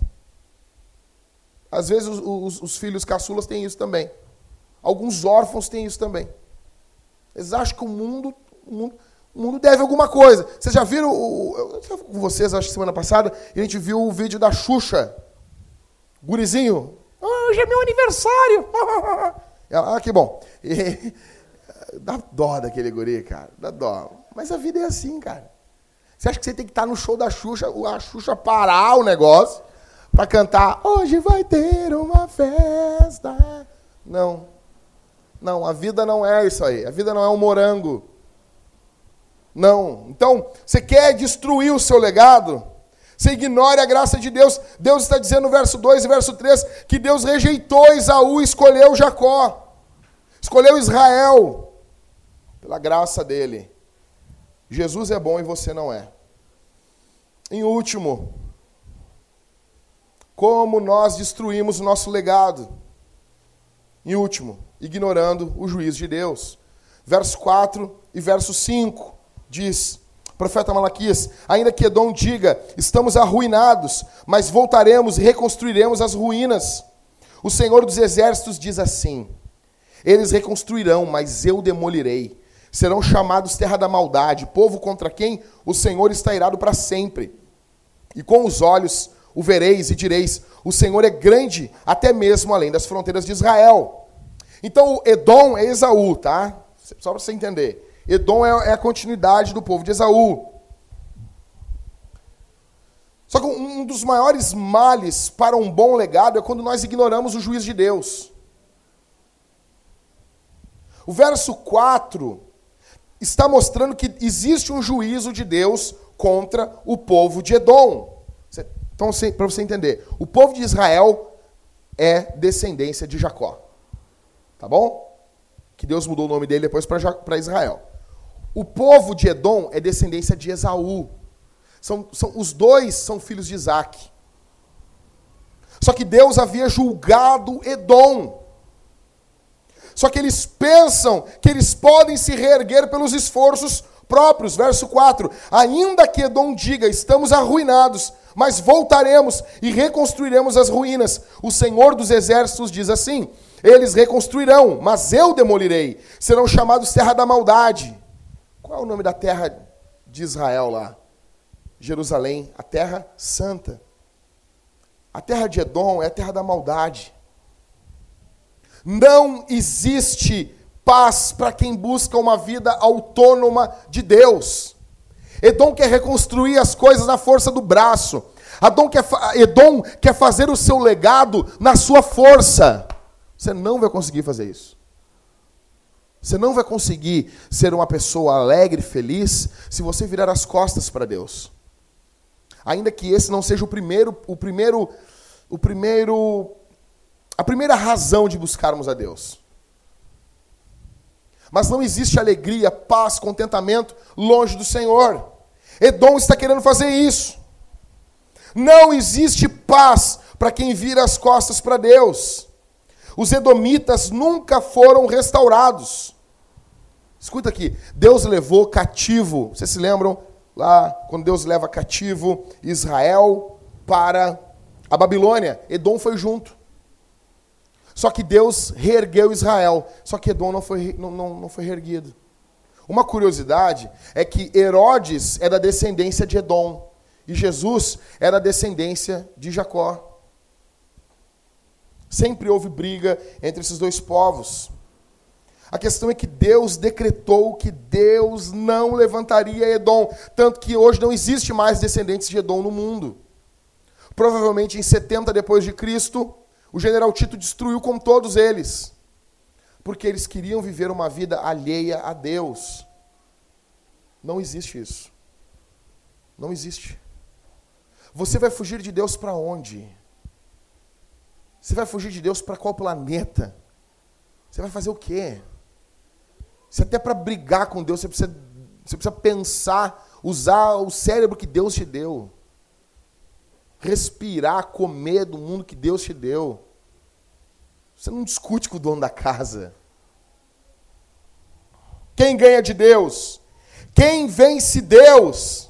Às vezes os, os, os, filhos caçulas têm isso também. Alguns órfãos têm isso também. Eles acham que o mundo, o mundo, o mundo deve alguma coisa. Vocês já viram, o, eu estava com vocês, acho que semana passada, e a gente viu o vídeo da Xuxa. Gurizinho. Hoje é meu aniversário. ah, que bom. E, dá dó daquele guri, cara. Dá dó. Mas a vida é assim, cara. Você acha que você tem que estar no show da Xuxa, a Xuxa parar o negócio para cantar Hoje vai ter uma festa. Não. Não, a vida não é isso aí. A vida não é um morango. Não. Então, você quer destruir o seu legado? Você ignore a graça de Deus. Deus está dizendo no verso 2 e verso 3 que Deus rejeitou Esaú e escolheu Jacó. Escolheu Israel pela graça dele. Jesus é bom e você não é. Em último, como nós destruímos o nosso legado. Em último, ignorando o juízo de Deus. Verso 4 e verso 5 diz: Profeta Malaquias, ainda que Edom diga, estamos arruinados, mas voltaremos e reconstruiremos as ruínas. O Senhor dos Exércitos diz assim: Eles reconstruirão, mas eu demolirei. Serão chamados terra da maldade, povo contra quem o Senhor está irado para sempre. E com os olhos o vereis e direis: O Senhor é grande, até mesmo além das fronteiras de Israel. Então, Edom é Esaú, tá? Só para você entender. Edom é, é a continuidade do povo de Esaú. Só que um dos maiores males para um bom legado é quando nós ignoramos o juízo de Deus. O verso 4 está mostrando que existe um juízo de Deus contra o povo de Edom. Então, para você entender, o povo de Israel é descendência de Jacó. Tá bom? Que Deus mudou o nome dele depois para Israel. O povo de Edom é descendência de Esaú. São, são, os dois são filhos de Isaac. Só que Deus havia julgado Edom. Só que eles pensam que eles podem se reerguer pelos esforços próprios. Verso 4: Ainda que Edom diga, estamos arruinados, mas voltaremos e reconstruiremos as ruínas. O Senhor dos Exércitos diz assim: Eles reconstruirão, mas eu demolirei. Serão chamados terra da maldade. Qual é o nome da terra de Israel lá? Jerusalém, a terra santa. A terra de Edom é a terra da maldade. Não existe paz para quem busca uma vida autônoma de Deus. Edom quer reconstruir as coisas na força do braço. Edom quer, Edom quer fazer o seu legado na sua força. Você não vai conseguir fazer isso. Você não vai conseguir ser uma pessoa alegre, feliz, se você virar as costas para Deus. Ainda que esse não seja o primeiro, o primeiro, o primeiro, a primeira razão de buscarmos a Deus. Mas não existe alegria, paz, contentamento longe do Senhor. Edom está querendo fazer isso. Não existe paz para quem vira as costas para Deus. Os edomitas nunca foram restaurados. Escuta aqui, Deus levou cativo, vocês se lembram lá quando Deus leva cativo Israel para a Babilônia, Edom foi junto. Só que Deus reergueu Israel, só que Edom não foi, não, não, não foi reerguido. Uma curiosidade é que Herodes é da descendência de Edom e Jesus é da descendência de Jacó. Sempre houve briga entre esses dois povos. A questão é que Deus decretou que Deus não levantaria Edom, tanto que hoje não existe mais descendentes de Edom no mundo. Provavelmente em 70 depois de Cristo, o general Tito destruiu com todos eles, porque eles queriam viver uma vida alheia a Deus. Não existe isso. Não existe. Você vai fugir de Deus para onde? Você vai fugir de Deus para qual planeta? Você vai fazer o quê? Se até para brigar com Deus você precisa, você precisa pensar, usar o cérebro que Deus te deu. Respirar, comer do mundo que Deus te deu. Você não discute com o dono da casa. Quem ganha de Deus? Quem vence Deus?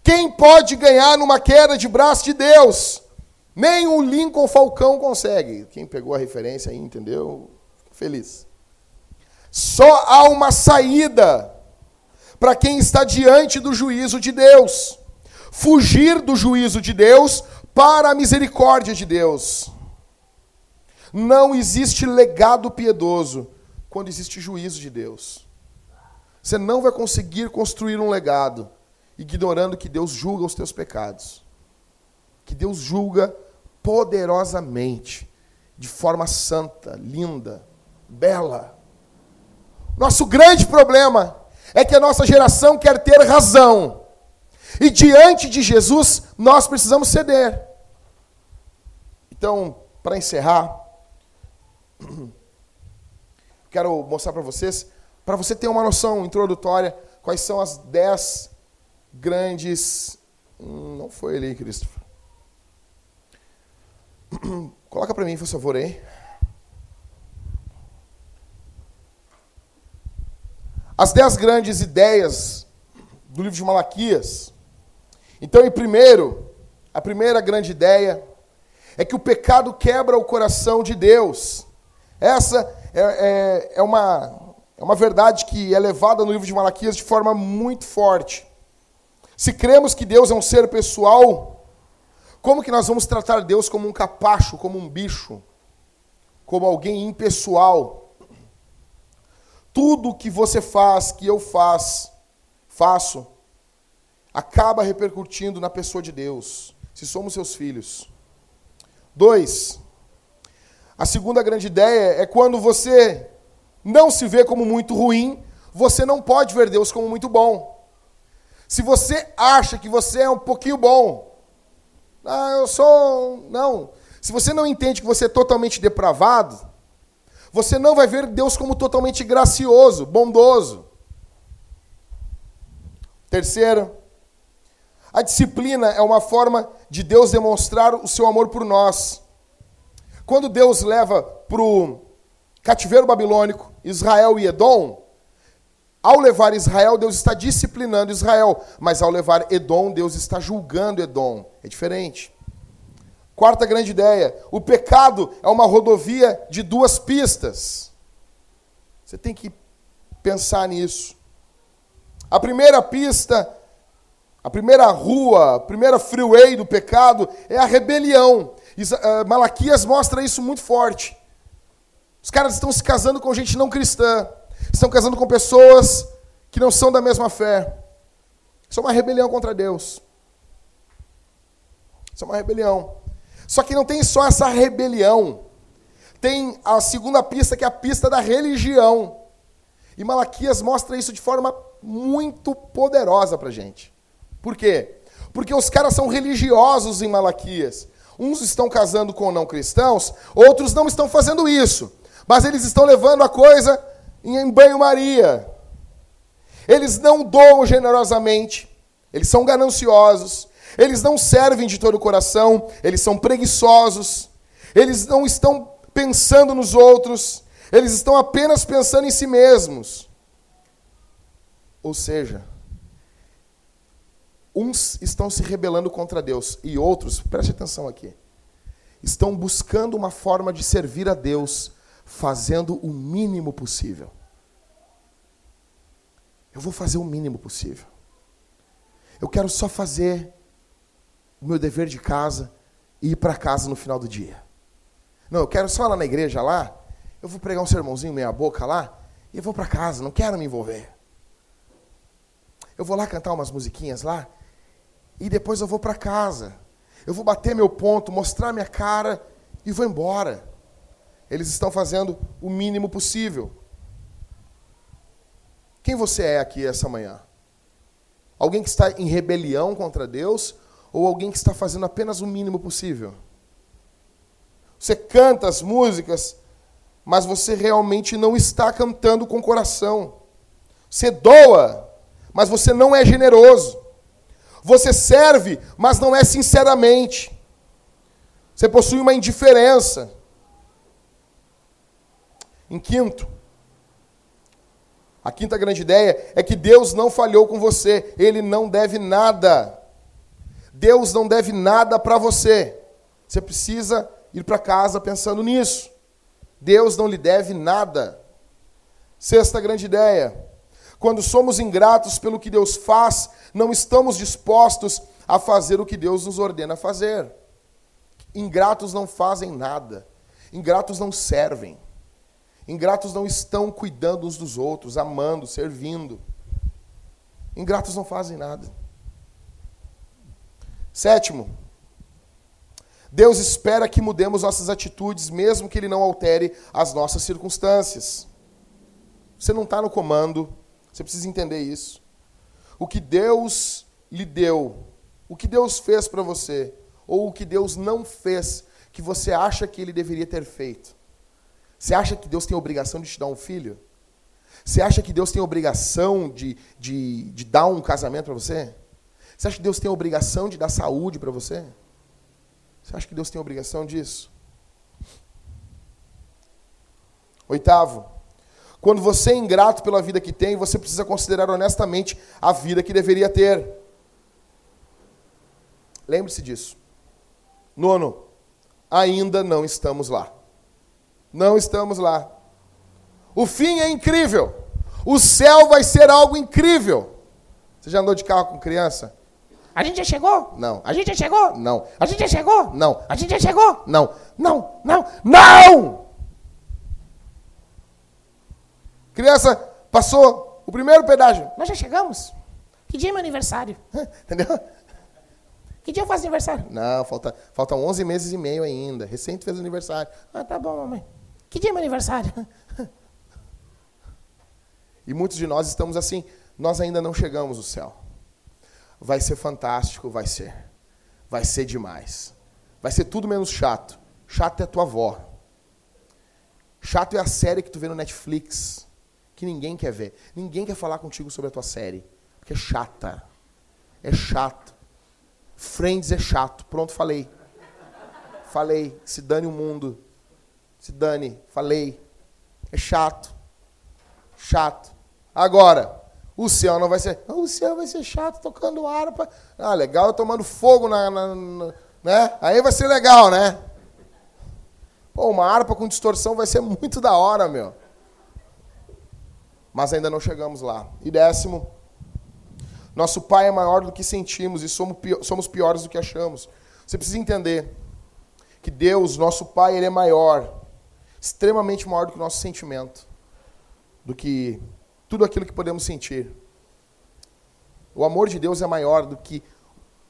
Quem pode ganhar numa queda de braço de Deus? Nem o Lincoln Falcão consegue. Quem pegou a referência aí, entendeu? Feliz. Só há uma saída para quem está diante do juízo de Deus: fugir do juízo de Deus para a misericórdia de Deus. Não existe legado piedoso quando existe juízo de Deus. Você não vai conseguir construir um legado ignorando que Deus julga os teus pecados. Que Deus julga poderosamente, de forma santa, linda, bela. Nosso grande problema é que a nossa geração quer ter razão. E diante de Jesus, nós precisamos ceder. Então, para encerrar, quero mostrar para vocês, para você ter uma noção introdutória, quais são as dez grandes. Hum, não foi ali, Christopher. Coloca para mim, por favor, aí. As dez grandes ideias do livro de Malaquias. Então, em primeiro, a primeira grande ideia é que o pecado quebra o coração de Deus. Essa é, é, é, uma, é uma verdade que é levada no livro de Malaquias de forma muito forte. Se cremos que Deus é um ser pessoal, como que nós vamos tratar Deus como um capacho, como um bicho, como alguém impessoal? tudo que você faz, que eu faz, faço, acaba repercutindo na pessoa de Deus, se somos seus filhos. Dois, a segunda grande ideia é quando você não se vê como muito ruim, você não pode ver Deus como muito bom. Se você acha que você é um pouquinho bom, ah, eu sou. Não. Se você não entende que você é totalmente depravado, você não vai ver Deus como totalmente gracioso, bondoso. Terceiro, a disciplina é uma forma de Deus demonstrar o seu amor por nós. Quando Deus leva para o cativeiro babilônico Israel e Edom, ao levar Israel, Deus está disciplinando Israel, mas ao levar Edom, Deus está julgando Edom. É diferente. Quarta grande ideia: o pecado é uma rodovia de duas pistas. Você tem que pensar nisso. A primeira pista, a primeira rua, a primeira freeway do pecado é a rebelião. Eh, Malaquias mostra isso muito forte. Os caras estão se casando com gente não cristã estão casando com pessoas que não são da mesma fé. Isso é uma rebelião contra Deus. Isso é uma rebelião. Só que não tem só essa rebelião. Tem a segunda pista, que é a pista da religião. E Malaquias mostra isso de forma muito poderosa para gente. Por quê? Porque os caras são religiosos em Malaquias. Uns estão casando com não cristãos, outros não estão fazendo isso. Mas eles estão levando a coisa em banho-maria. Eles não doam generosamente, eles são gananciosos, eles não servem de todo o coração, eles são preguiçosos, eles não estão pensando nos outros, eles estão apenas pensando em si mesmos. Ou seja, uns estão se rebelando contra Deus e outros, preste atenção aqui, estão buscando uma forma de servir a Deus fazendo o mínimo possível. Eu vou fazer o mínimo possível. Eu quero só fazer o meu dever de casa e ir para casa no final do dia. Não, eu quero só lá na igreja lá, eu vou pregar um sermãozinho meia boca lá e eu vou para casa, não quero me envolver. Eu vou lá cantar umas musiquinhas lá e depois eu vou para casa. Eu vou bater meu ponto, mostrar minha cara e vou embora. Eles estão fazendo o mínimo possível. Quem você é aqui essa manhã? Alguém que está em rebelião contra Deus ou alguém que está fazendo apenas o mínimo possível? Você canta as músicas, mas você realmente não está cantando com coração. Você doa, mas você não é generoso. Você serve, mas não é sinceramente. Você possui uma indiferença. Em quinto, a quinta grande ideia é que Deus não falhou com você, ele não deve nada. Deus não deve nada para você. Você precisa ir para casa pensando nisso. Deus não lhe deve nada. Sexta grande ideia. Quando somos ingratos pelo que Deus faz, não estamos dispostos a fazer o que Deus nos ordena fazer. Ingratos não fazem nada. Ingratos não servem. Ingratos não estão cuidando uns dos outros, amando, servindo. Ingratos não fazem nada. Sétimo, Deus espera que mudemos nossas atitudes, mesmo que Ele não altere as nossas circunstâncias. Você não está no comando, você precisa entender isso. O que Deus lhe deu, o que Deus fez para você, ou o que Deus não fez, que você acha que Ele deveria ter feito. Você acha que Deus tem a obrigação de te dar um filho? Você acha que Deus tem a obrigação de, de, de dar um casamento para você? Você acha que Deus tem a obrigação de dar saúde para você? Você acha que Deus tem a obrigação disso? Oitavo, quando você é ingrato pela vida que tem, você precisa considerar honestamente a vida que deveria ter. Lembre-se disso. Nono, ainda não estamos lá. Não estamos lá. O fim é incrível. O céu vai ser algo incrível. Você já andou de carro com criança? A gente já chegou? Não. A gente já chegou? Não. A gente já chegou? Não. A gente já chegou? Não. Não, não, não! Criança passou o primeiro pedágio. Nós já chegamos? Que dia é meu aniversário? Entendeu? Que dia eu faço aniversário? Não, falta, faltam 11 meses e meio ainda. Recente fez aniversário. Ah, tá bom, mamãe. Que dia é meu aniversário? E muitos de nós estamos assim, nós ainda não chegamos ao céu. Vai ser fantástico, vai ser. Vai ser demais. Vai ser tudo menos chato. Chato é a tua avó. Chato é a série que tu vê no Netflix, que ninguém quer ver. Ninguém quer falar contigo sobre a tua série, porque é chata. É chato. Friends é chato. Pronto, falei. Falei. Se dane o mundo. Se dane. Falei. É chato. Chato. Agora, o céu não vai ser. "Ah, o céu vai ser chato tocando harpa. Ah, legal, tomando fogo na, na- na- né? Aí vai ser legal, né? Pô, uma harpa com distorção vai ser muito da hora, meu. Mas ainda não chegamos lá. E décimo, nosso Pai é maior do que sentimos e somos pi- somos piores do que achamos. Você precisa entender que Deus, nosso Pai, ele é maior, extremamente maior do que o nosso sentimento, do que tudo aquilo que podemos sentir. O amor de Deus é maior do que,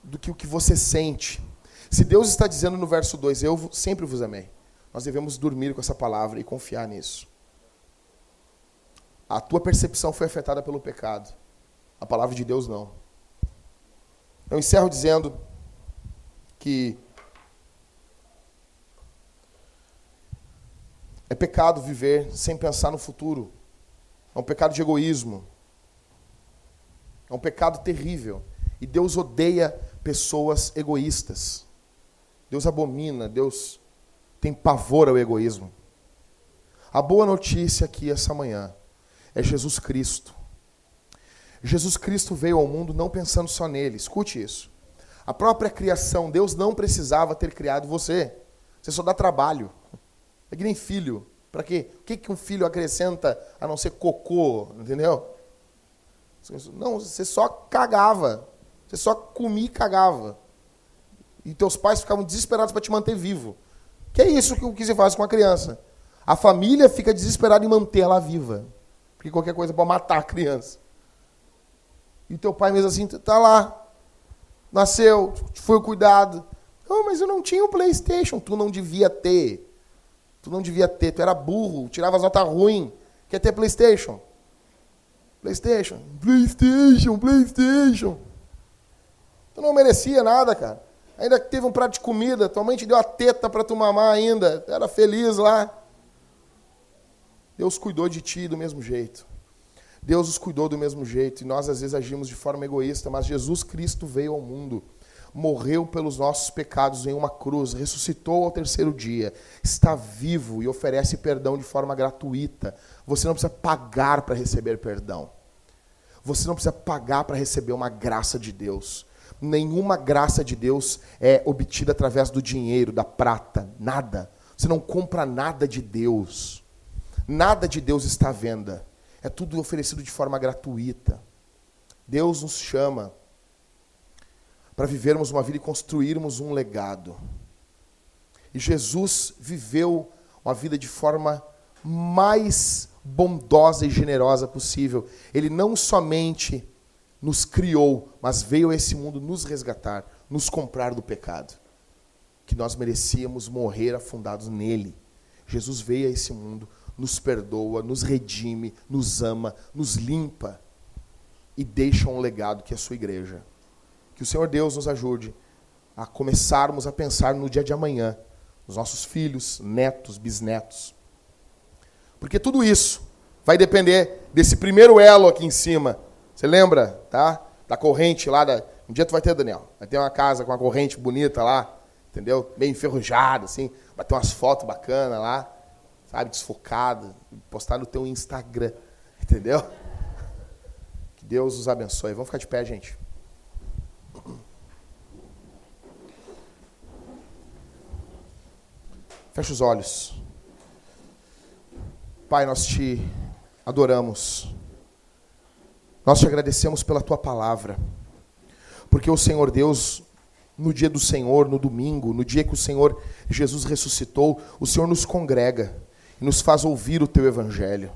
do que o que você sente. Se Deus está dizendo no verso 2, eu sempre vos amei, nós devemos dormir com essa palavra e confiar nisso. A tua percepção foi afetada pelo pecado. A palavra de Deus não. Eu encerro dizendo que é pecado viver sem pensar no futuro. É um pecado de egoísmo. É um pecado terrível. E Deus odeia pessoas egoístas. Deus abomina, Deus tem pavor ao egoísmo. A boa notícia aqui essa manhã é Jesus Cristo. Jesus Cristo veio ao mundo não pensando só nele. Escute isso. A própria criação, Deus não precisava ter criado você. Você só dá trabalho. É que nem filho. Para quê? O que, que um filho acrescenta a não ser cocô? Entendeu? Não, você só cagava. Você só comia e cagava. E teus pais ficavam desesperados para te manter vivo. Que é isso que, que faz com a criança. A família fica desesperada em manter ela viva. Porque qualquer coisa pode matar a criança. E teu pai mesmo assim, tá lá. Nasceu, foi cuidado. Não, mas eu não tinha o um Playstation. Tu não devia ter. Tu não devia ter. Tu era burro, tirava as notas ruins. Quer ter Playstation? Playstation. Playstation, Playstation. Tu não merecia nada, cara. Ainda teve um prato de comida, tua mãe te deu a teta para tu mamar ainda. Tu era feliz lá. Deus cuidou de ti do mesmo jeito. Deus os cuidou do mesmo jeito e nós às vezes agimos de forma egoísta, mas Jesus Cristo veio ao mundo, morreu pelos nossos pecados em uma cruz, ressuscitou ao terceiro dia, está vivo e oferece perdão de forma gratuita. Você não precisa pagar para receber perdão. Você não precisa pagar para receber uma graça de Deus. Nenhuma graça de Deus é obtida através do dinheiro, da prata, nada. Você não compra nada de Deus. Nada de Deus está à venda. É tudo oferecido de forma gratuita. Deus nos chama para vivermos uma vida e construirmos um legado. E Jesus viveu uma vida de forma mais bondosa e generosa possível. Ele não somente nos criou, mas veio a esse mundo nos resgatar, nos comprar do pecado, que nós merecíamos morrer afundados nele. Jesus veio a esse mundo nos perdoa, nos redime, nos ama, nos limpa e deixa um legado que é a sua igreja. Que o Senhor Deus nos ajude a começarmos a pensar no dia de amanhã, nos nossos filhos, netos, bisnetos. Porque tudo isso vai depender desse primeiro elo aqui em cima. Você lembra, tá? Da corrente lá da um dia tu vai ter, Daniel. Vai ter uma casa com uma corrente bonita lá, entendeu? Bem enferrujada assim, vai ter umas fotos bacanas lá sabe, desfocado, postar no teu Instagram, entendeu? Que Deus os abençoe. Vamos ficar de pé, gente. Fecha os olhos. Pai, nós te adoramos. Nós te agradecemos pela tua palavra. Porque o Senhor Deus no dia do Senhor, no domingo, no dia que o Senhor Jesus ressuscitou, o Senhor nos congrega e nos faz ouvir o teu evangelho.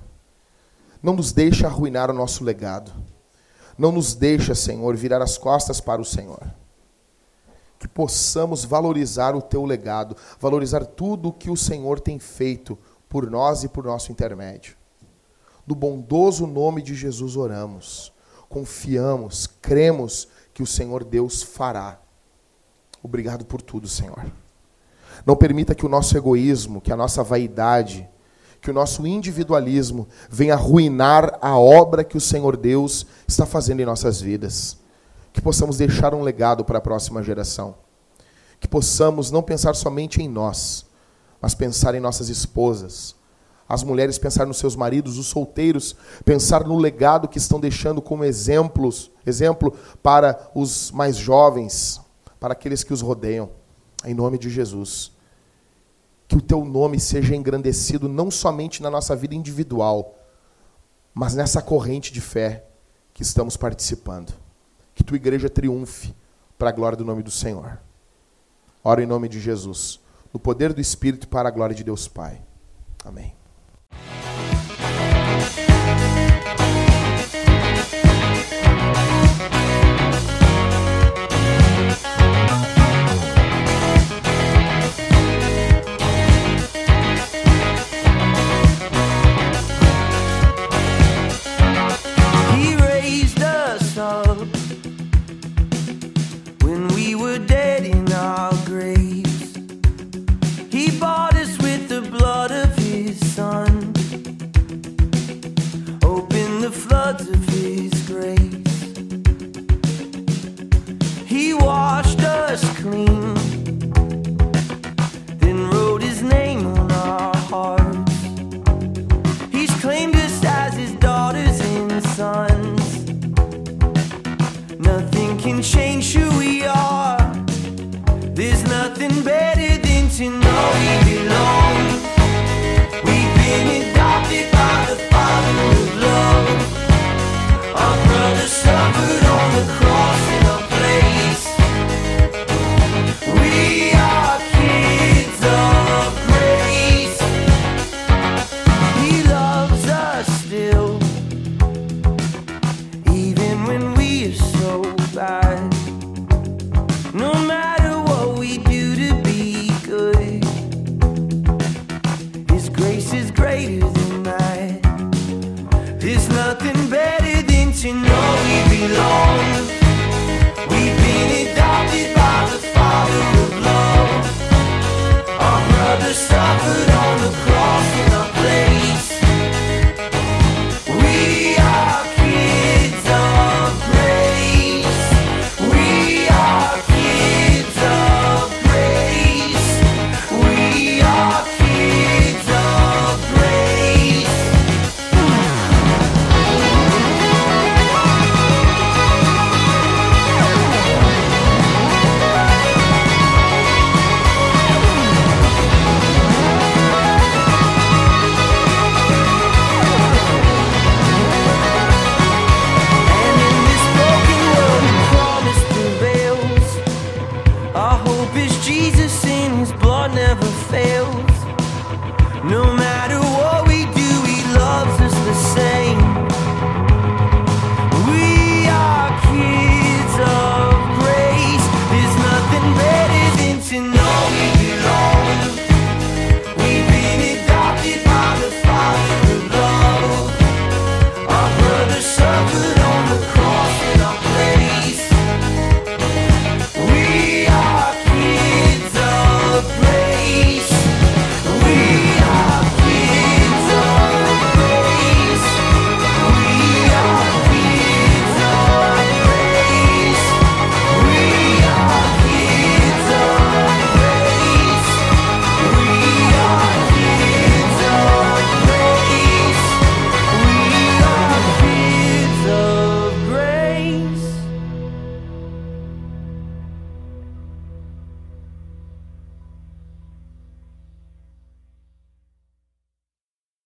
Não nos deixa arruinar o nosso legado. Não nos deixa, Senhor, virar as costas para o Senhor. Que possamos valorizar o teu legado, valorizar tudo o que o Senhor tem feito por nós e por nosso intermédio. No bondoso nome de Jesus oramos, confiamos, cremos que o Senhor Deus fará. Obrigado por tudo, Senhor. Não permita que o nosso egoísmo, que a nossa vaidade, que o nosso individualismo venha arruinar a obra que o Senhor Deus está fazendo em nossas vidas. Que possamos deixar um legado para a próxima geração. Que possamos não pensar somente em nós, mas pensar em nossas esposas. As mulheres pensar nos seus maridos, os solteiros pensar no legado que estão deixando como exemplos, exemplo para os mais jovens, para aqueles que os rodeiam. Em nome de Jesus que o teu nome seja engrandecido não somente na nossa vida individual, mas nessa corrente de fé que estamos participando. Que tua igreja triunfe para a glória do nome do Senhor. Oro em nome de Jesus, no poder do Espírito para a glória de Deus Pai. Amém. between